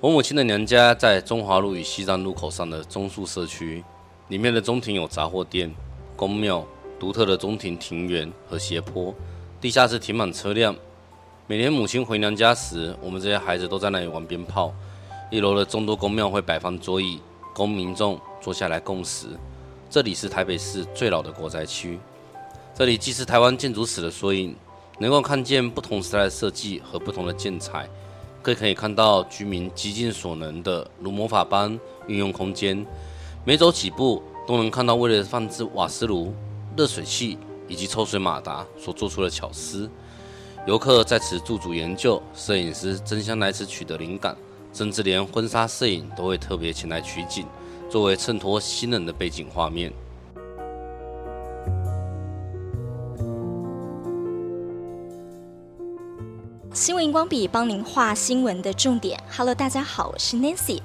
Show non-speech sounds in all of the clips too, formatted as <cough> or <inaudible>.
我母亲的娘家在中华路与西藏路口上的中树社区，里面的中庭有杂货店、宫庙、独特的中庭庭园和斜坡，地下室停满车辆。每年母亲回娘家时，我们这些孩子都在那里玩鞭炮。一楼的众多宫庙会摆放桌椅，供民众坐下来共食。这里是台北市最老的国宅区，这里既是台湾建筑史的缩影，能够看见不同时代的设计和不同的建材。更可以看到居民极尽所能的如魔法般运用空间，每走几步都能看到为了放置瓦斯炉、热水器以及抽水马达所做出的巧思。游客在此驻足研究，摄影师争相来此取得灵感，甚至连婚纱摄影都会特别前来取景，作为衬托新人的背景画面。新闻荧光笔帮您画新闻的重点。Hello，大家好，我是 Nancy。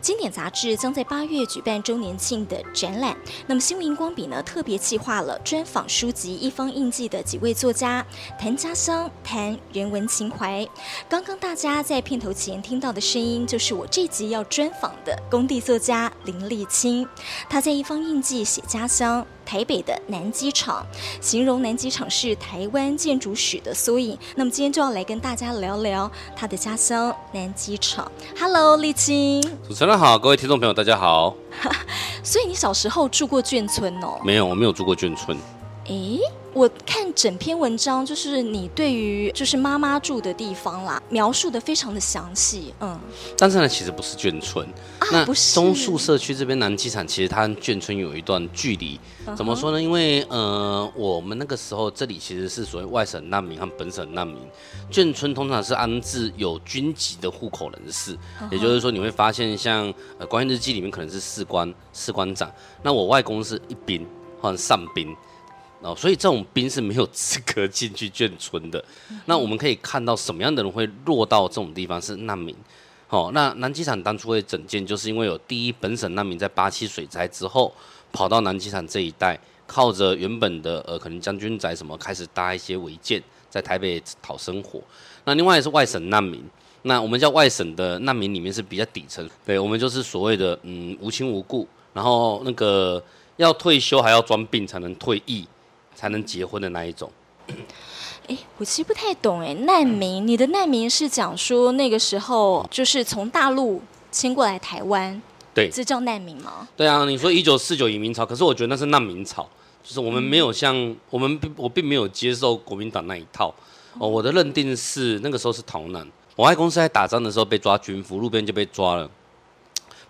经典杂志将在八月举办周年庆的展览。那么新闻荧光笔呢，特别计划了专访书籍《一方印记》的几位作家，谈家乡，谈人文情怀。刚刚大家在片头前听到的声音，就是我这集要专访的工地作家林立青。他在《一方印记》写家乡台北的南机场，形容南机场是台湾建筑史的缩影。那么今天就要来跟大家聊聊他的家乡南机场。Hello，立青，主持人。好，各位听众朋友，大家好。<laughs> 所以你小时候住过眷村哦？没有，我没有住过眷村。诶，我看整篇文章，就是你对于就是妈妈住的地方啦，描述的非常的详细。嗯，但是呢，其实不是眷村。啊，那不是。中树社区这边南机场，其实它跟眷村有一段距离。怎么说呢？因为呃，我们那个时候这里其实是所谓外省难民和本省难民。眷村通常是安置有军籍的户口人士，也就是说你会发现像呃《关键日记》里面可能是士官、士官长。那我外公是一兵或者上兵，哦，所以这种兵是没有资格进去眷村的。那我们可以看到什么样的人会落到这种地方是难民。哦，那南机场当初会整建，就是因为有第一本省难民在八七水灾之后。跑到南机场这一带，靠着原本的呃可能将军宅什么开始搭一些违建，在台北讨生活。那另外是外省难民，那我们叫外省的难民里面是比较底层，对，我们就是所谓的嗯无亲无故，然后那个要退休还要装病才能退役，才能结婚的那一种。哎，我其实不太懂哎，难民，你的难民是讲说那个时候就是从大陆迁过来台湾。对，这叫难民吗？对啊，你说一九四九移民潮，可是我觉得那是难民潮，就是我们没有像、嗯、我们并我并没有接受国民党那一套。哦，我的认定是那个时候是逃难。我外公是在打仗的时候被抓军服，路边就被抓了。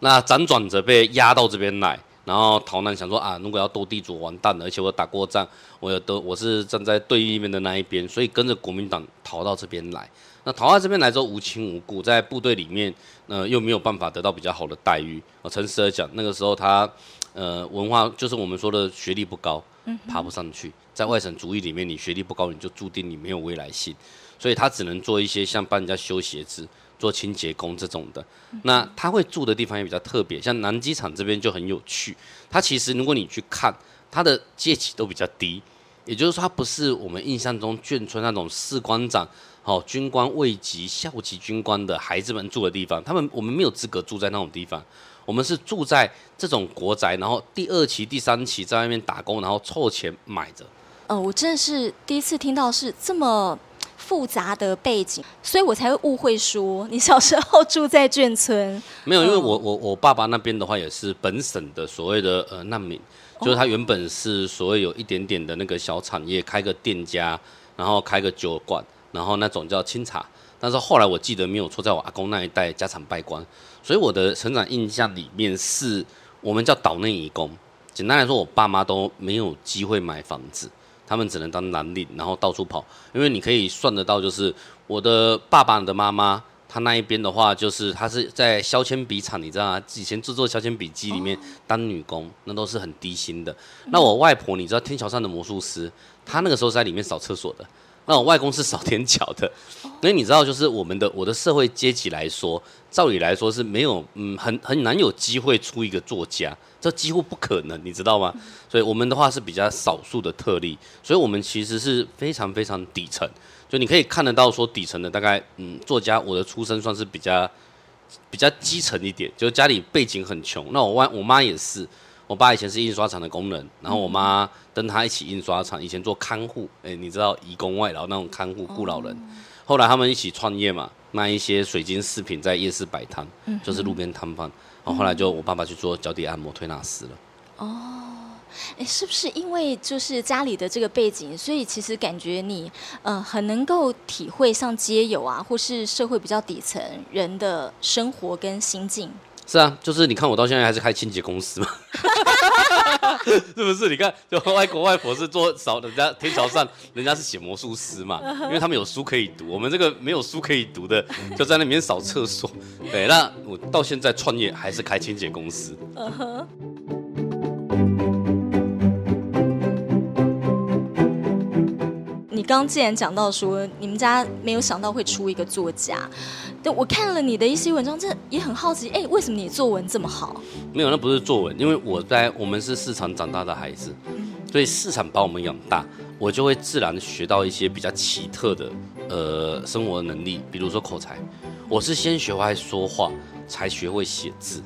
那辗转着被押到这边来，然后逃难，想说啊，如果要斗地主完蛋了，而且我打过仗，我有都我是站在对立面的那一边，所以跟着国民党逃到这边来。那逃到这边来之后无亲无故，在部队里面，呃，又没有办法得到比较好的待遇。我诚实的讲，那个时候他，呃，文化就是我们说的学历不高，爬不上去。在外省族裔里面，你学历不高，你就注定你没有未来性。所以他只能做一些像帮人家修鞋子、做清洁工这种的。那他会住的地方也比较特别，像南机场这边就很有趣。他其实如果你去看，他的阶级都比较低，也就是说，他不是我们印象中眷村那种士官长。好，军官位级、校级军官的孩子们住的地方，他们我们没有资格住在那种地方，我们是住在这种国宅，然后第二期、第三期在外面打工，然后凑钱买着。呃，我真的是第一次听到是这么复杂的背景，所以我才会误会说你小时候住在眷村。<laughs> 没有，因为我我我爸爸那边的话也是本省的所谓的呃难民，就是他原本是所谓有一点点的那个小产业，开个店家，然后开个酒馆。然后那种叫清茶，但是后来我记得没有错，在我阿公那一代家产败光，所以我的成长印象里面是我们叫岛内移工。简单来说，我爸妈都没有机会买房子，他们只能当蓝领，然后到处跑。因为你可以算得到，就是我的爸爸的妈妈，他那一边的话，就是他是在削铅笔厂，你知道吗？以前制作削铅笔机里面当女工，那都是很低薪的。那我外婆，你知道天桥上的魔术师，她那个时候是在里面扫厕所的。那我外公是少天脚的，因为你知道，就是我们的我的社会阶级来说，照理来说是没有，嗯，很很难有机会出一个作家，这几乎不可能，你知道吗？所以我们的话是比较少数的特例，所以我们其实是非常非常底层，就你可以看得到说底层的大概，嗯，作家，我的出身算是比较比较基层一点，就是家里背景很穷。那我外我妈也是，我爸以前是印刷厂的工人，然后我妈跟他一起印刷厂，以前做看护，哎、欸，你知道移工外劳那种看护顾老人。后来他们一起创业嘛，卖一些水晶饰品，在夜市摆摊，就是路边摊贩。然后后来就我爸爸去做脚底按摩推拿师了。哦。哎，是不是因为就是家里的这个背景，所以其实感觉你呃很能够体会像街友啊，或是社会比较底层人的生活跟心境？是啊，就是你看我到现在还是开清洁公司嘛，<laughs> 是不是？你看，就外公外婆是做扫人家天桥上，人家是写魔术师嘛，因为他们有书可以读，我们这个没有书可以读的，就在那里面扫厕所。对，那我到现在创业还是开清洁公司。刚既然讲到说你们家没有想到会出一个作家，对，我看了你的一些文章，这也很好奇，哎，为什么你作文这么好？没有，那不是作文，因为我在我们是市场长大的孩子，所以市场把我们养大，我就会自然学到一些比较奇特的呃生活能力，比如说口才，我是先学会说话，才学会写字，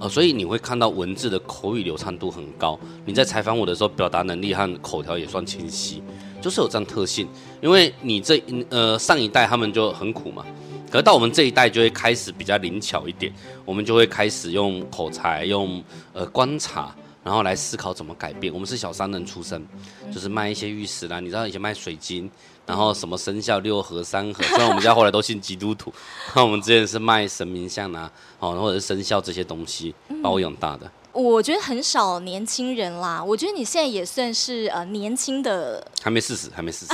呃，所以你会看到文字的口语流畅度很高，你在采访我的时候，表达能力和口条也算清晰。就是有这样特性，因为你这呃上一代他们就很苦嘛，可是到我们这一代就会开始比较灵巧一点，我们就会开始用口才，用呃观察，然后来思考怎么改变。我们是小商人出身，就是卖一些玉石啦，你知道以前卖水晶，然后什么生肖六合三合，虽然我们家后来都信基督徒，那我们之前是卖神明像啊，哦或者是生肖这些东西把我养大的。我觉得很少年轻人啦，我觉得你现在也算是呃年轻的，还没四十，还没四十。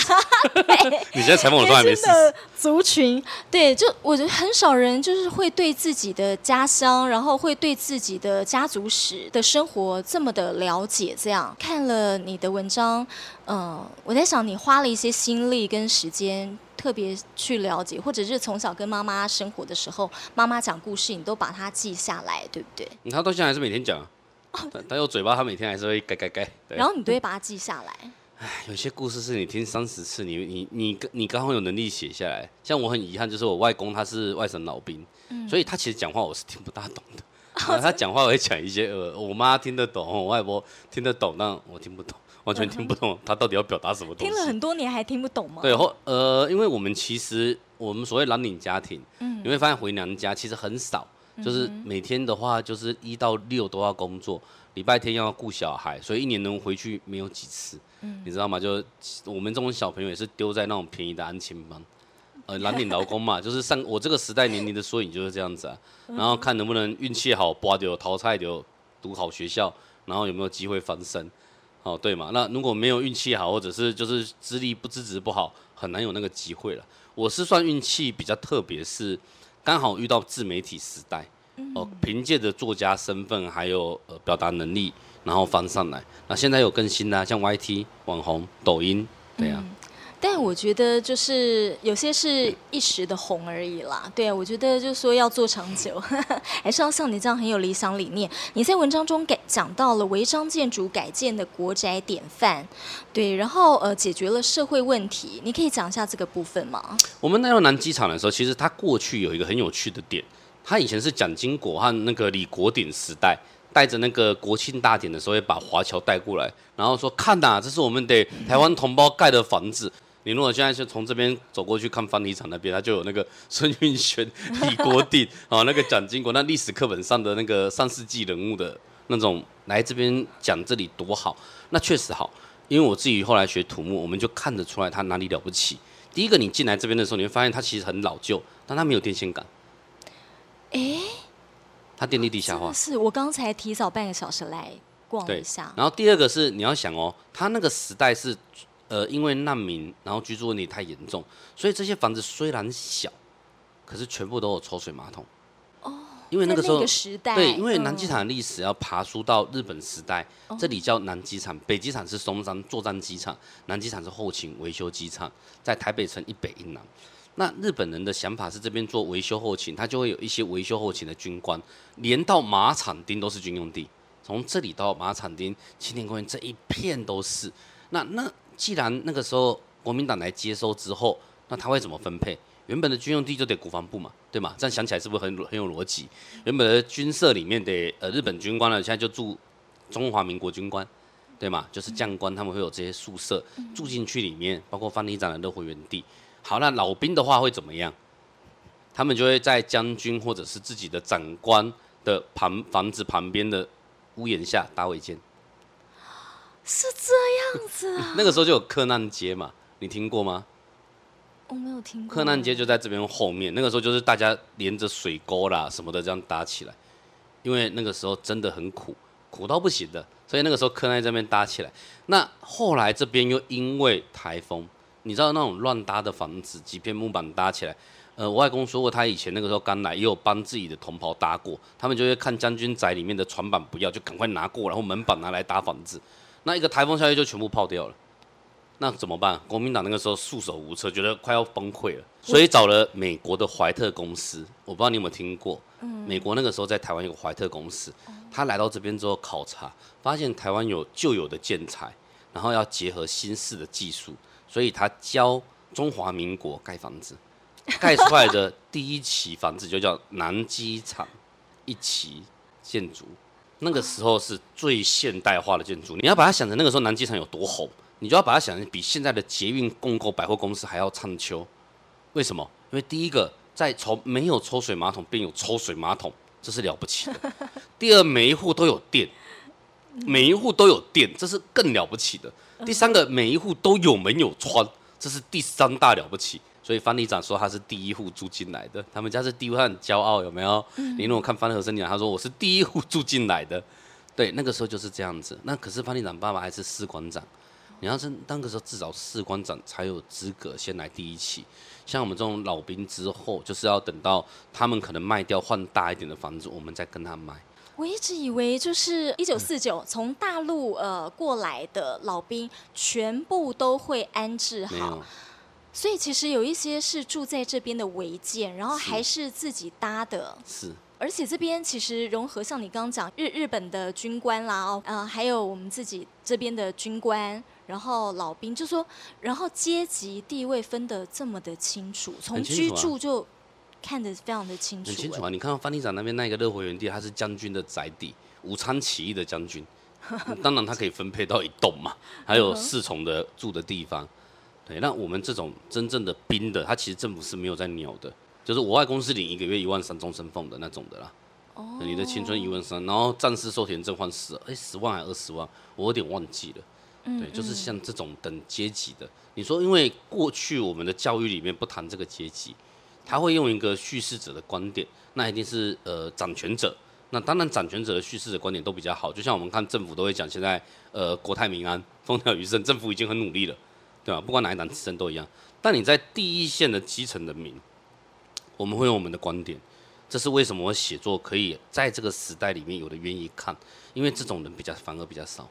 <laughs> 你现在采访我都还没四十。族群对，就我觉得很少人就是会对自己的家乡，然后会对自己的家族史的生活这么的了解。这样看了你的文章，嗯、呃，我在想你花了一些心力跟时间，特别去了解，或者是从小跟妈妈生活的时候，妈妈讲故事，你都把它记下来，对不对？他到现在还是每天讲。他有嘴巴，他每天还是会改改改。然后你都会把它记下来。哎，有些故事是你听三十次，你你你你刚好有能力写下来。像我很遗憾，就是我外公他是外省老兵，嗯、所以他其实讲话我是听不大懂的。哦、<laughs> 他讲话我会讲一些呃，我妈听得懂，我外婆听得懂，但我听不懂，完全听不懂他到底要表达什么东西。听了很多年还听不懂吗？对，后呃，因为我们其实我们所谓蓝领家庭，嗯，你会发现回娘家其实很少。就是每天的话，就是一到六都要工作，礼拜天要顾小孩，所以一年能回去没有几次，嗯、你知道吗？就我们这种小朋友也是丢在那种便宜的安亲班，呃，<laughs> 蓝领劳工嘛，就是上我这个时代年龄的缩影就是这样子啊。然后看能不能运气好，拔掉淘汰掉，读好学校，然后有没有机会翻身，哦，对嘛？那如果没有运气好，或者是就是资历不资质不好，很难有那个机会了。我是算运气比较特别，是。刚好遇到自媒体时代，哦，凭借着作家身份还有呃表达能力，然后翻上来。那现在有更新啦啊，像 YT 网红、抖音，对呀。但我觉得就是有些是一时的红而已啦，对啊，我觉得就是说要做长久，<laughs> 还是要像你这样很有理想理念。你在文章中改讲到了违章建筑改建的国宅典范，对，然后呃解决了社会问题，你可以讲一下这个部分吗？我们来到南机场的时候，其实它过去有一个很有趣的点，它以前是蒋经国和那个李国鼎时代。带着那个国庆大典的时候，也把华侨带过来，然后说：“看呐、这是我们的台湾同胞盖的房子。”你如果现在是从这边走过去看翻泥厂那边，它就有那个孙运璇、李国鼎啊，那个蒋经国，那历史课本上的那个上世纪人物的那种来这边讲这里多好，那确实好。因为我自己后来学土木，我们就看得出来它哪里了不起。第一个，你进来这边的时候，你会发现它其实很老旧，但它没有电线杆。诶。它电力地下化，是我刚才提早半个小时来逛一下。然后第二个是你要想哦，它那个时代是，呃，因为难民，然后居住问题太严重，所以这些房子虽然小，可是全部都有抽水马桶。哦，因为那个时候，时代对，因为南机场的历史要爬梳到日本时代，嗯、这里叫南机场，北机场是松山作战机场，南机场是后勤维修机场，在台北城一北一南。那日本人的想法是这边做维修后勤，他就会有一些维修后勤的军官，连到马场町都是军用地，从这里到马场町、青年公园这一片都是。那那既然那个时候国民党来接收之后，那他会怎么分配？原本的军用地就得国防部嘛，对吗？这样想起来是不是很很有逻辑？原本的军舍里面的呃日本军官呢，现在就住中华民国军官，对吗？就是将官他们会有这些宿舍住进去里面，包括方里长的都回原地。好，那老兵的话会怎么样？他们就会在将军或者是自己的长官的旁房子旁边的屋檐下搭违建。是这样子啊？<laughs> 那个时候就有克难街嘛，你听过吗？我没有听过。克难街就在这边后面，那个时候就是大家连着水沟啦什么的这样搭起来，因为那个时候真的很苦，苦到不行的，所以那个时候克难这边搭起来。那后来这边又因为台风，你知道那种乱搭的房子，几片木板搭起来。呃，我外公说过，他以前那个时候刚来，也有帮自己的同袍搭过，他们就会看将军宅里面的床板不要，就赶快拿过，然后门板拿来搭房子。那一个台风下去就全部泡掉了，那怎么办？国民党那个时候束手无策，觉得快要崩溃了，所以找了美国的怀特公司。我不知道你有没有听过，美国那个时候在台湾有个怀特公司，他来到这边之后考察，发现台湾有旧有的建材，然后要结合新式的技术，所以他教中华民国盖房子，盖出来的第一期房子就叫南机场一期建筑。那个时候是最现代化的建筑，你要把它想成那个时候南机场有多红，你就要把它想成比现在的捷运、共构、百货公司还要畅销。为什么？因为第一个，在从没有抽水马桶变有抽水马桶，这是了不起的；<laughs> 第二，每一户都有电，每一户都有电，这是更了不起的；第三个，每一户都有门有窗，这是第三大了不起。所以方里长说他是第一户住进来的，他们家是第一户，他很骄傲，有没有？嗯、你如果看方和生讲，他说我是第一户住进来的，对，那个时候就是这样子。那可是方里长爸爸还是士官长，你要是那个时候至少士官长才有资格先来第一期。像我们这种老兵之后，就是要等到他们可能卖掉换大一点的房子，我们再跟他买。我一直以为就是一九四九从大陆呃过来的老兵，全部都会安置好。所以其实有一些是住在这边的违建，然后还是自己搭的。是。而且这边其实融合，像你刚刚讲日日本的军官啦，哦，呃，还有我们自己这边的军官，然后老兵，就说，然后阶级地位分得这么的清楚，从居住就看得非常的清楚。很清楚啊！你看到方里长那边那个乐活园地，他是将军的宅地，武昌起义的将军，<laughs> 当然他可以分配到一栋嘛，还有四重的住的地方。对，那我们这种真正的兵的，他其实政府是没有在鸟的，就是我外公是领一个月一万三终身俸的那种的啦。哦。你的青春一万三，然后战士寿田证换十，哎，十万还二十万，我有点忘记了。嗯。对，就是像这种等阶级的，你说，因为过去我们的教育里面不谈这个阶级，他会用一个叙事者的观点，那一定是呃掌权者。那当然掌权者的叙事的观点都比较好，就像我们看政府都会讲，现在呃国泰民安，风调雨顺，政府已经很努力了。对吧？不管哪一档之争都一样。但你在第一线的基层人民，我们会用我们的观点。这是为什么我写作可以在这个时代里面有的愿意看，因为这种人比较反而比较少。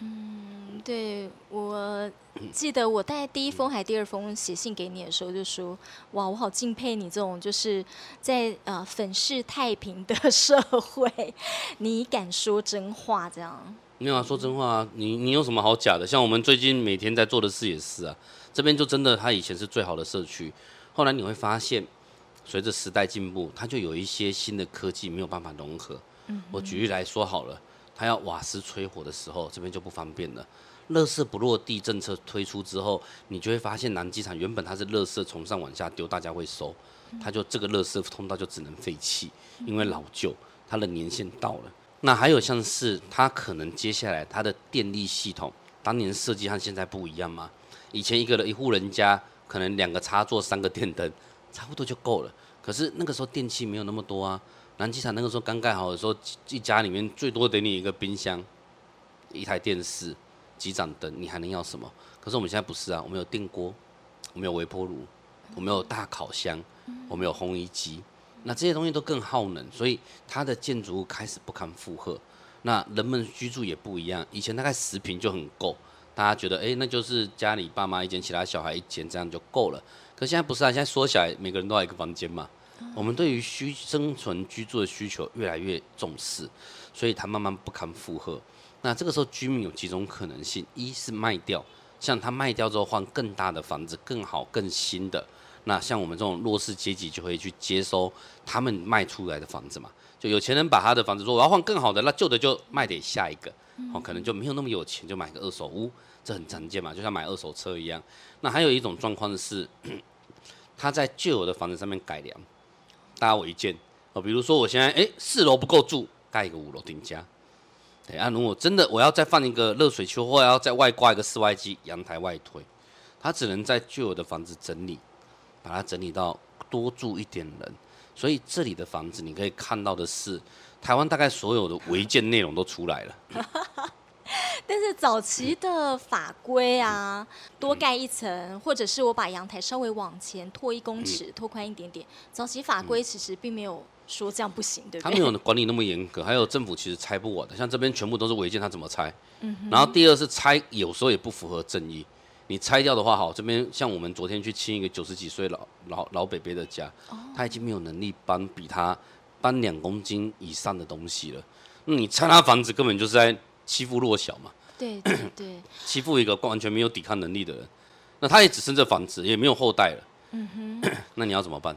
嗯，对，我记得我在第一封还第二封写信给你的时候，就说：哇，我好敬佩你这种就是在呃粉饰太平的 <laughs> 社会，你敢说真话这样。没有啊，说真话啊，你你有什么好假的？像我们最近每天在做的事也是啊，这边就真的，它以前是最好的社区，后来你会发现，随着时代进步，它就有一些新的科技没有办法融合。我举例来说好了，它要瓦斯吹火的时候，这边就不方便了。乐色不落地政策推出之后，你就会发现南机场原本它是乐色从上往下丢，大家会收，它就这个乐色通道就只能废弃，因为老旧，它的年限到了。那还有像是它可能接下来它的电力系统，当年设计和现在不一样吗？以前一个一户人家可能两个插座三个电灯，差不多就够了。可是那个时候电器没有那么多啊。南机场那个时候刚盖好的时候，一家里面最多给你一个冰箱、一台电视、几盏灯，你还能要什么？可是我们现在不是啊，我们有电锅，我们有微波炉，我们有大烤箱，我们有烘衣机。那这些东西都更耗能，所以它的建筑物开始不堪负荷。那人们居住也不一样，以前大概十平就很够，大家觉得哎，那就是家里爸妈一间，其他小孩一间，这样就够了。可现在不是啊，现在缩小来，每个人都要一个房间嘛。我们对于需生存居住的需求越来越重视，所以它慢慢不堪负荷。那这个时候居民有几种可能性：一是卖掉，像他卖掉之后换更大的房子，更好更新的。那像我们这种弱势阶级就会去接收他们卖出来的房子嘛。就有钱人把他的房子说我要换更好的，那旧的就卖给下一个，哦，可能就没有那么有钱，就买个二手屋，这很常见嘛，就像买二手车一样。那还有一种状况是，他在旧有的房子上面改良，大家我一件哦，比如说我现在哎四楼不够住，盖一个五楼顶加。对啊，如果真的我要再放一个热水球，或要再外挂一个室外机，阳台外推，他只能在旧有的房子整理，把它整理到多住一点人。所以这里的房子你可以看到的是，台湾大概所有的违建内容都出来了。<laughs> 但是早期的法规啊，多盖一层，或者是我把阳台稍微往前拖一公尺，拖宽一点点。早期法规其实并没有说这样不行，对不对？他没有管理那么严格，还有政府其实拆不完的，像这边全部都是违建，他怎么拆？嗯然后第二是拆，有时候也不符合正义。你拆掉的话，好，这边像我们昨天去清一个九十几岁老老老北北的家，他已经没有能力搬比他搬两公斤以上的东西了。那你拆他房子，根本就是在欺负弱小嘛。对对对，<clears throat> 欺负一个完全没有抵抗能力的人，那他也只剩这房子，也没有后代了。嗯哼，<clears throat> 那你要怎么办？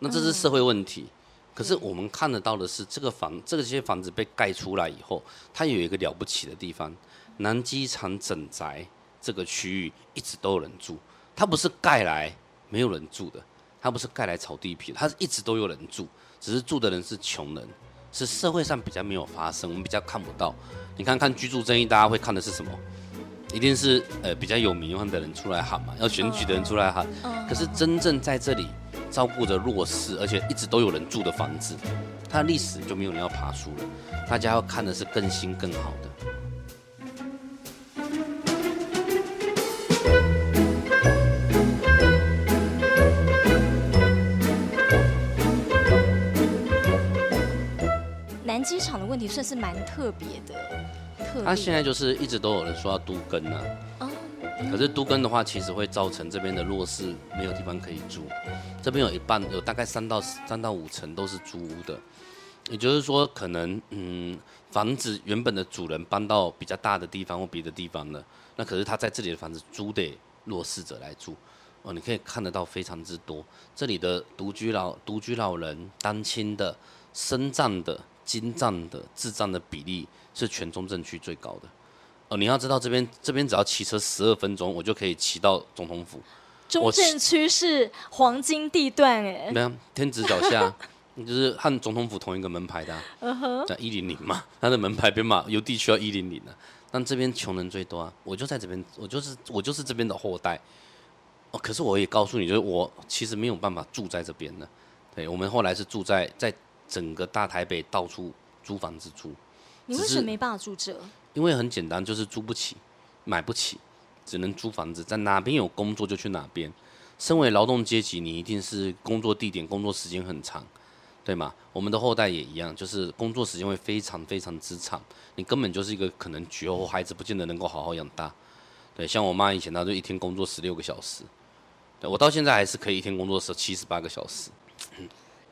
那这是社会问题。嗯、可是我们看得到的是，这个房，这些房子被盖出来以后，它有一个了不起的地方，南机场整宅这个区域一直都有人住，它不是盖来没有人住的，它不是盖来炒地皮，它是一直都有人住，只是住的人是穷人。是社会上比较没有发生，我们比较看不到。你看看居住正义，大家会看的是什么？一定是呃比较有名望的人出来喊嘛，要选举的人出来喊。可是真正在这里照顾着弱势，而且一直都有人住的房子，它的历史就没有人要爬树了。大家要看的是更新更好的。机场的问题算是蛮特别的。他现在就是一直都有人说要都更啊，可是都更的话，其实会造成这边的弱势没有地方可以住。这边有一半，有大概三到三到五层都是租屋的，也就是说，可能嗯，房子原本的主人搬到比较大的地方或别的地方了，那可是他在这里的房子租给弱势者来住哦，你可以看得到非常之多。这里的独居老独居老人、单亲的、身障的。精障的智障的比例是全中正区最高的，哦，你要知道这边这边只要骑车十二分钟，我就可以骑到总统府。中正区是黄金地段哎，没有天子脚下，<laughs> 就是和总统府同一个门牌的，嗯哼，叫一零零嘛，它的门牌编码邮地区要一零零的，但这边穷人最多啊，我就在这边，我就是我就是这边的后代，哦，可是我也告诉你，就是我其实没有办法住在这边的，对，我们后来是住在在。整个大台北到处租房子住，你为什么没办法住这？因为很简单，就是租不起，买不起，只能租房子，在哪边有工作就去哪边。身为劳动阶级，你一定是工作地点、工作时间很长，对吗？我们的后代也一样，就是工作时间会非常非常之长，你根本就是一个可能绝后孩子，不见得能够好好养大。对，像我妈以前，她就一天工作十六个小时，对，我到现在还是可以一天工作十七十八个小时。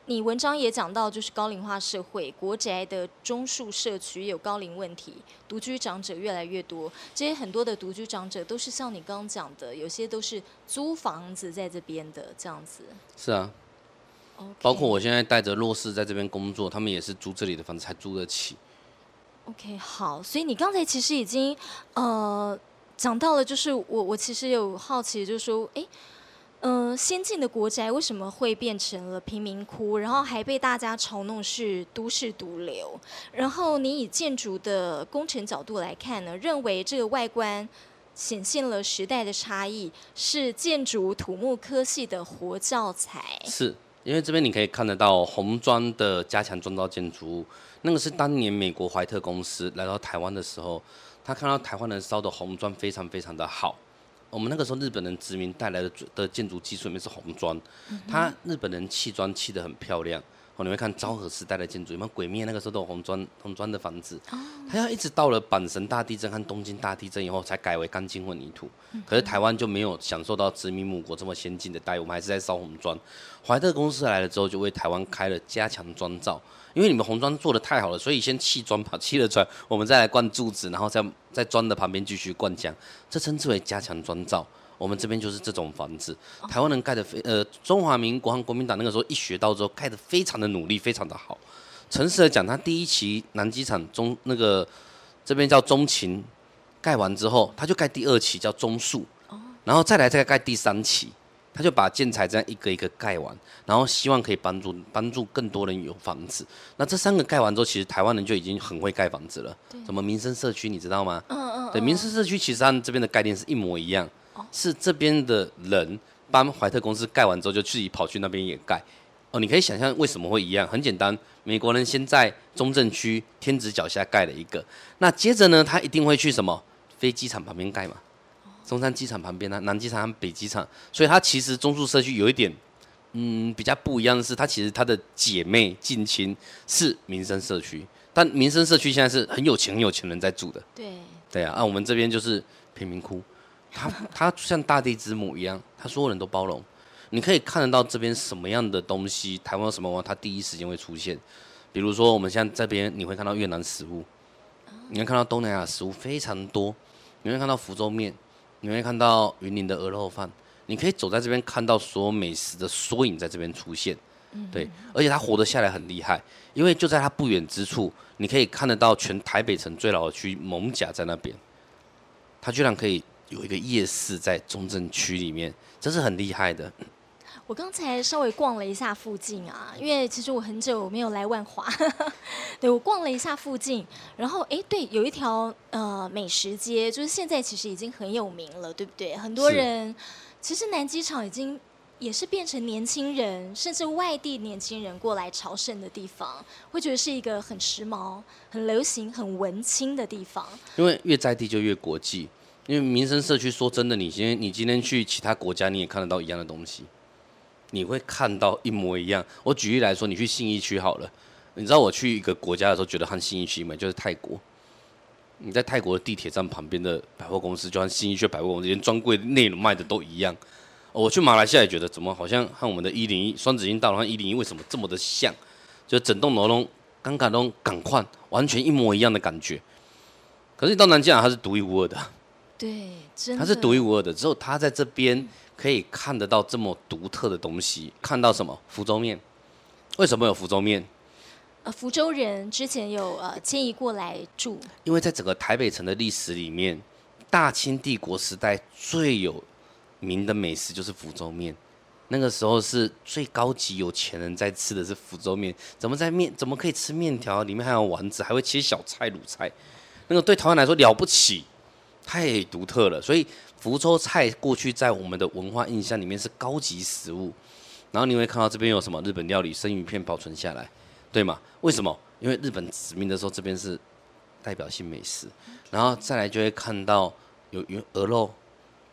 你文章也讲到，就是高龄化社会，国宅的中数社区有高龄问题，独居长者越来越多。这些很多的独居长者都是像你刚刚讲的，有些都是租房子在这边的这样子。是啊，Okay. 包括我现在带着弱势在这边工作，他们也是租这里的房子才租得起。OK，好，所以你刚才其实已经呃讲到了，就是我我其实有好奇，就是说，哎。嗯、先进的国宅为什么会变成了贫民窟？然后还被大家嘲弄是都市毒瘤。然后你以建筑的工程角度来看呢，认为这个外观显现了时代的差异，是建筑土木科系的活教材。是因为这边你可以看得到红砖的加强砖造建筑物，那个是当年美国怀特公司来到台湾的时候，他看到台湾人烧的红砖非常非常的好。我们那个时候日本人殖民带来的的建筑技术里面是红砖，它日本人砌砖砌得很漂亮。哦，你会看昭和时代的建筑，有没有鬼灭那个时候都有红砖红砖的房子。它要一直到了阪神大地震和东京大地震以后，才改为钢筋混凝土。可是台湾就没有享受到殖民母国这么先进的待遇，我们还是在烧红砖。怀特公司来了之后，就为台湾开了加强砖造。因为你们红砖做的太好了，所以先砌砖把砌了出来，我们再来灌柱子，然后再在砖的旁边继续灌浆，这称之为加强砖造。我们这边就是这种房子，台湾人盖的非呃，中华民国和国民党那个时候一学到之后，盖的非常的努力，非常的好。诚实的讲，他第一期南机场中那个这边叫中勤，盖完之后，他就盖第二期叫中树，然后再来再盖第三期。他就把建材这样一个一个盖完，然后希望可以帮助帮助更多人有房子。那这三个盖完之后，其实台湾人就已经很会盖房子了。对什么民生社区，你知道吗？嗯嗯。嗯对，民生社区其实他们这边的概念是一模一样，哦、是这边的人帮怀特公司盖完之后，就自己跑去那边也盖。哦，你可以想象为什么会一样？很简单，美国人先在中正区天子脚下盖了一个，那接着呢，他一定会去什么飞机场旁边盖嘛。中山机场旁边呢，南机场和北机场，所以它其实中枢社区有一点，嗯，比较不一样的是，它其实它的姐妹近亲是民生社区，但民生社区现在是很有钱很有钱人在住的。对。对啊，啊，我们这边就是贫民窟，它它像大地之母一样，它所有人都包容。你可以看得到这边什么样的东西，台湾有什么文化，它第一时间会出现。比如说我们现在这边，你会看到越南食物，你会看到东南亚食物非常多，你会看到福州面。你会看到云林的鹅肉饭，你可以走在这边看到所有美食的缩影在这边出现，对，而且他活得下来很厉害，因为就在他不远之处，你可以看得到全台北城最老的区艋甲在那边，他居然可以有一个夜市在中正区里面，这是很厉害的。我刚才稍微逛了一下附近啊，因为其实我很久没有来万华，<laughs> 对，我逛了一下附近，然后哎，对，有一条呃美食街，就是现在其实已经很有名了，对不对？很多人其实南机场已经也是变成年轻人，甚至外地年轻人过来朝圣的地方，会觉得是一个很时髦、很流行、很文青的地方。因为越在地就越国际，因为民生社区说真的，你今天你今天去其他国家，你也看得到一样的东西。你会看到一模一样。我举例来说，你去信义区好了，你知道我去一个国家的时候，觉得和信义区嘛，就是泰国。你在泰国的地铁站旁边的百货公司，就和信义区百货公司连专柜内容卖的都一样。我去马来西亚也觉得，怎么好像和我们的一零一双子星大楼和一零一为什么这么的像？就整栋楼都刚刚都赶快完全一模一样的感觉。可是你到南机场，它是独一无二的。对，它是独一无二的，只有他在这边。可以看得到这么独特的东西，看到什么？福州面，为什么有福州面？呃，福州人之前有呃迁移过来住。因为在整个台北城的历史里面，大清帝国时代最有名的美食就是福州面。那个时候是最高级有钱人在吃的是福州面。怎么在面？怎么可以吃面条？里面还有丸子，还会切小菜、卤菜。那个对台湾来说了不起，太独特了。所以。福州菜过去在我们的文化印象里面是高级食物，然后你会看到这边有什么日本料理生鱼片保存下来，对吗？为什么？因为日本殖民的时候这边是代表性美食，然后再来就会看到有鱼鹅肉，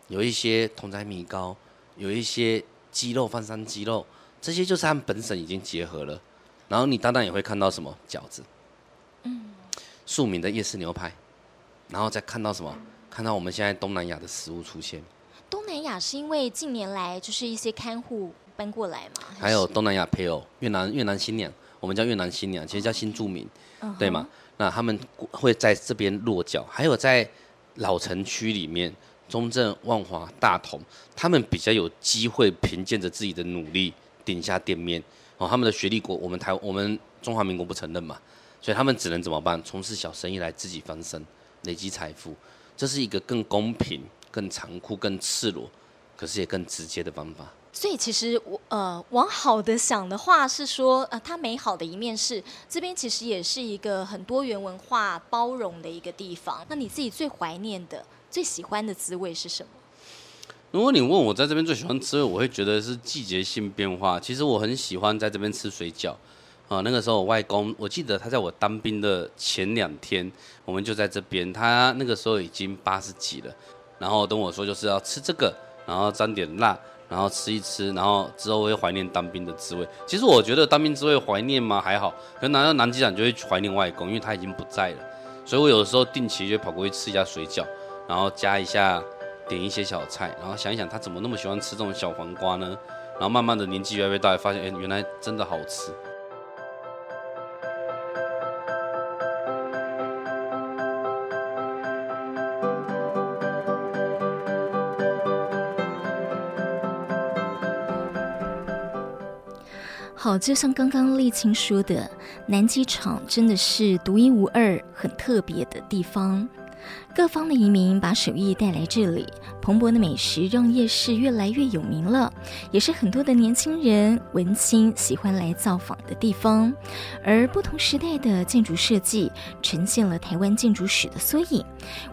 有一些同仔米糕，有一些鸡肉饭山鸡肉，这些就是他们本省已经结合了，然后你当然也会看到什么饺子，嗯，庶民的夜市牛排，然后再看到什么？看到我们现在东南亚的食物出现，东南亚是因为近年来就是一些看护搬过来嘛？还有东南亚配偶，越南越南新娘，我们叫越南新娘，其实叫新住民，对吗？那他们会在这边落脚，还有在老城区里面，中正、万华、大同，他们比较有机会凭借着自己的努力顶下店面哦。他们的学历国，我们台我们中华民国不承认嘛，所以他们只能怎么办？从事小生意来自己翻身，累积财富。这是一个更公平、更残酷、更赤裸，可是也更直接的方法。所以其实我呃往好的想的话是说，呃，它美好的一面是这边其实也是一个很多元文化包容的一个地方。那你自己最怀念的、最喜欢的滋味是什么？如果你问我在这边最喜欢滋味，我会觉得是季节性变化。其实我很喜欢在这边吃水饺。啊，那个时候我外公，我记得他在我当兵的前两天，我们就在这边。他那个时候已经八十几了，然后跟我说就是要吃这个，然后沾点辣，然后吃一吃，然后之后会怀念当兵的滋味。其实我觉得当兵滋味怀念吗？还好，可能拿到南机场就会怀念外公，因为他已经不在了。所以我有的时候定期就跑过去吃一下水饺，然后加一下点一些小菜，然后想一想他怎么那么喜欢吃这种小黄瓜呢？然后慢慢的年纪越来越大，发现哎，原来真的好吃。好，就像刚刚丽青说的，南机场真的是独一无二、很特别的地方。各方的移民把手艺带来这里，蓬勃的美食让夜市越来越有名了，也是很多的年轻人文青喜欢来造访的地方。而不同时代的建筑设计呈现了台湾建筑史的缩影，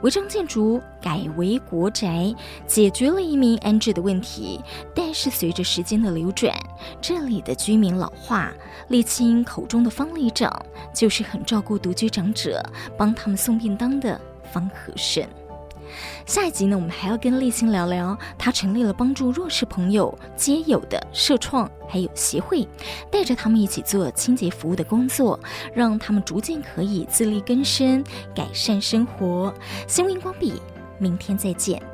违章建筑改为国宅，解决了移民安置的问题。但是随着时间的流转，这里的居民老化，沥青口中的方里长就是很照顾独居长者，帮他们送便当的。方和顺，下一集呢，我们还要跟立青聊聊，他成立了帮助弱势朋友皆有的社创还有协会，带着他们一起做清洁服务的工作，让他们逐渐可以自力更生，改善生活。新闻荧光笔，明天再见。